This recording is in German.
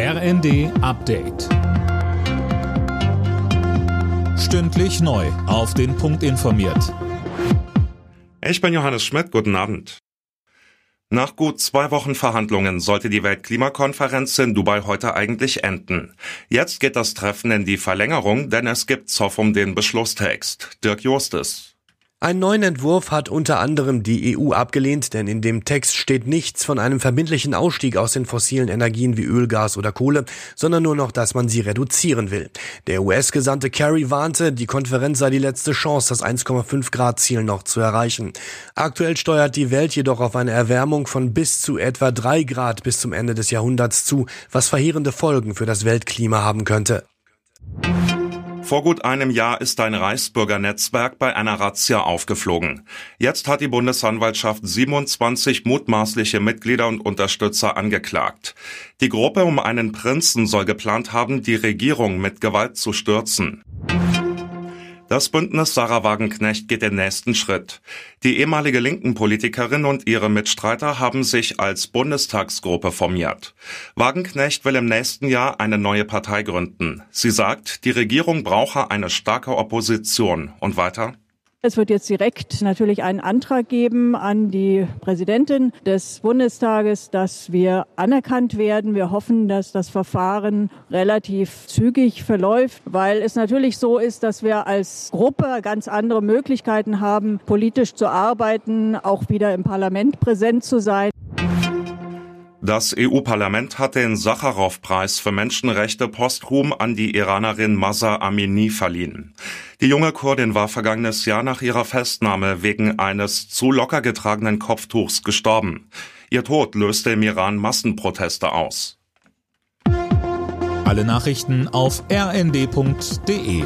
RND Update. Stündlich neu. Auf den Punkt informiert. Ich bin Johannes Schmidt. Guten Abend. Nach gut zwei Wochen Verhandlungen sollte die Weltklimakonferenz in Dubai heute eigentlich enden. Jetzt geht das Treffen in die Verlängerung, denn es gibt Zoff um den Beschlusstext. Dirk Justes. Einen neuen Entwurf hat unter anderem die EU abgelehnt, denn in dem Text steht nichts von einem verbindlichen Ausstieg aus den fossilen Energien wie Öl, Gas oder Kohle, sondern nur noch, dass man sie reduzieren will. Der US-Gesandte Kerry warnte, die Konferenz sei die letzte Chance, das 1,5 Grad Ziel noch zu erreichen. Aktuell steuert die Welt jedoch auf eine Erwärmung von bis zu etwa drei Grad bis zum Ende des Jahrhunderts zu, was verheerende Folgen für das Weltklima haben könnte. Vor gut einem Jahr ist ein Reichsbürgernetzwerk bei einer Razzia aufgeflogen. Jetzt hat die Bundesanwaltschaft 27 mutmaßliche Mitglieder und Unterstützer angeklagt. Die Gruppe um einen Prinzen soll geplant haben, die Regierung mit Gewalt zu stürzen. Das Bündnis Sarah Wagenknecht geht den nächsten Schritt. Die ehemalige linken Politikerin und ihre Mitstreiter haben sich als Bundestagsgruppe formiert. Wagenknecht will im nächsten Jahr eine neue Partei gründen. Sie sagt, die Regierung brauche eine starke Opposition. Und weiter? Es wird jetzt direkt natürlich einen Antrag geben an die Präsidentin des Bundestages, dass wir anerkannt werden. Wir hoffen, dass das Verfahren relativ zügig verläuft, weil es natürlich so ist, dass wir als Gruppe ganz andere Möglichkeiten haben, politisch zu arbeiten, auch wieder im Parlament präsent zu sein. Das EU-Parlament hat den Sacharow-Preis für Menschenrechte posthum an die Iranerin Masa Amini verliehen. Die junge Kurdin war vergangenes Jahr nach ihrer Festnahme wegen eines zu locker getragenen Kopftuchs gestorben. Ihr Tod löste im Iran Massenproteste aus. Alle Nachrichten auf rnd.de